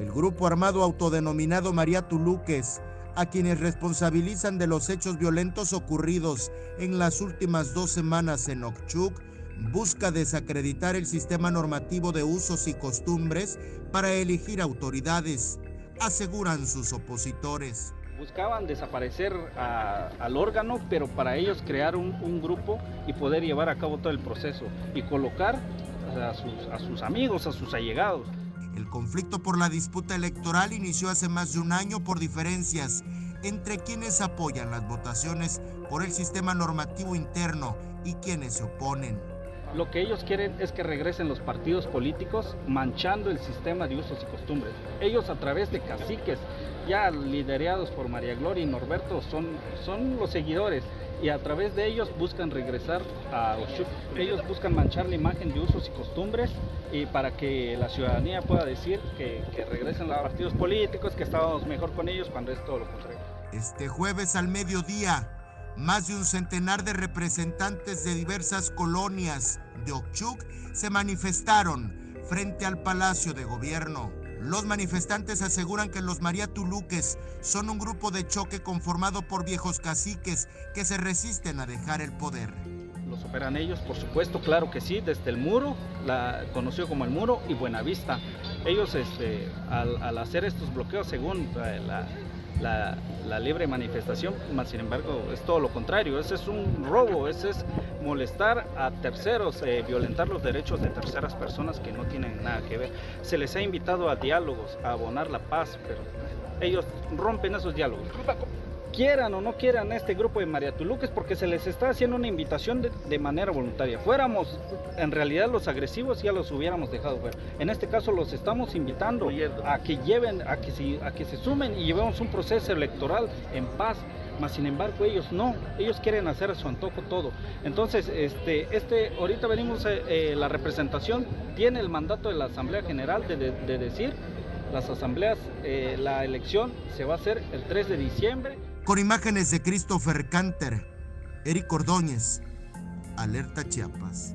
El grupo armado autodenominado María Tuluques, a quienes responsabilizan de los hechos violentos ocurridos en las últimas dos semanas en Okchuk, busca desacreditar el sistema normativo de usos y costumbres para elegir autoridades, aseguran sus opositores. Buscaban desaparecer al órgano, pero para ellos crear un, grupo y poder llevar a cabo todo el proceso y colocar a sus amigos, a sus allegados. El conflicto por la disputa electoral inició hace más de un año por diferencias entre quienes apoyan las votaciones por el sistema normativo interno y quienes se oponen. Lo que ellos quieren es que regresen los partidos políticos manchando el sistema de usos y costumbres. Ellos a través de caciques, ya liderados por María Gloria y Norberto, son, son los seguidores y a través de ellos buscan regresar a Oshuk. Ellos buscan manchar la imagen de usos y costumbres y para que la ciudadanía pueda decir que, que regresen los partidos políticos, que estábamos mejor con ellos cuando es todo lo contrario. Este jueves al mediodía, más de un centenar de representantes de diversas colonias de Okchuk se manifestaron frente al Palacio de Gobierno. Los manifestantes aseguran que los María Tuluques son un grupo de choque conformado por viejos caciques que se resisten a dejar el poder. ¿Los operan ellos? Por supuesto, claro que sí, desde el muro, la, conocido como el muro y Buenavista. Ellos este, al, hacer estos bloqueos, según eh, la, la, libre manifestación, más sin embargo es todo lo contrario, ese es un robo, ese es molestar a terceros, eh, violentar los derechos de terceras personas que no tienen nada que ver. Se les ha invitado a diálogos, a abonar la paz, pero ellos rompen esos diálogos quieran o no quieran este grupo de María Tuluques porque se les está haciendo una invitación de, manera voluntaria. Fuéramos en realidad los agresivos ya los hubiéramos dejado fuera. En este caso los estamos invitando a que lleven, a que, se, a que se sumen y llevemos un proceso electoral en paz. Mas sin embargo ellos no, ellos quieren hacer a su antojo todo. Entonces, este, este, ahorita venimos, eh, eh, la representación tiene el mandato de la Asamblea General de, de, decir las asambleas, eh, la elección se va a hacer el 3 de diciembre. Con imágenes de Christopher Canter, Eric Ordóñez, Alerta Chiapas.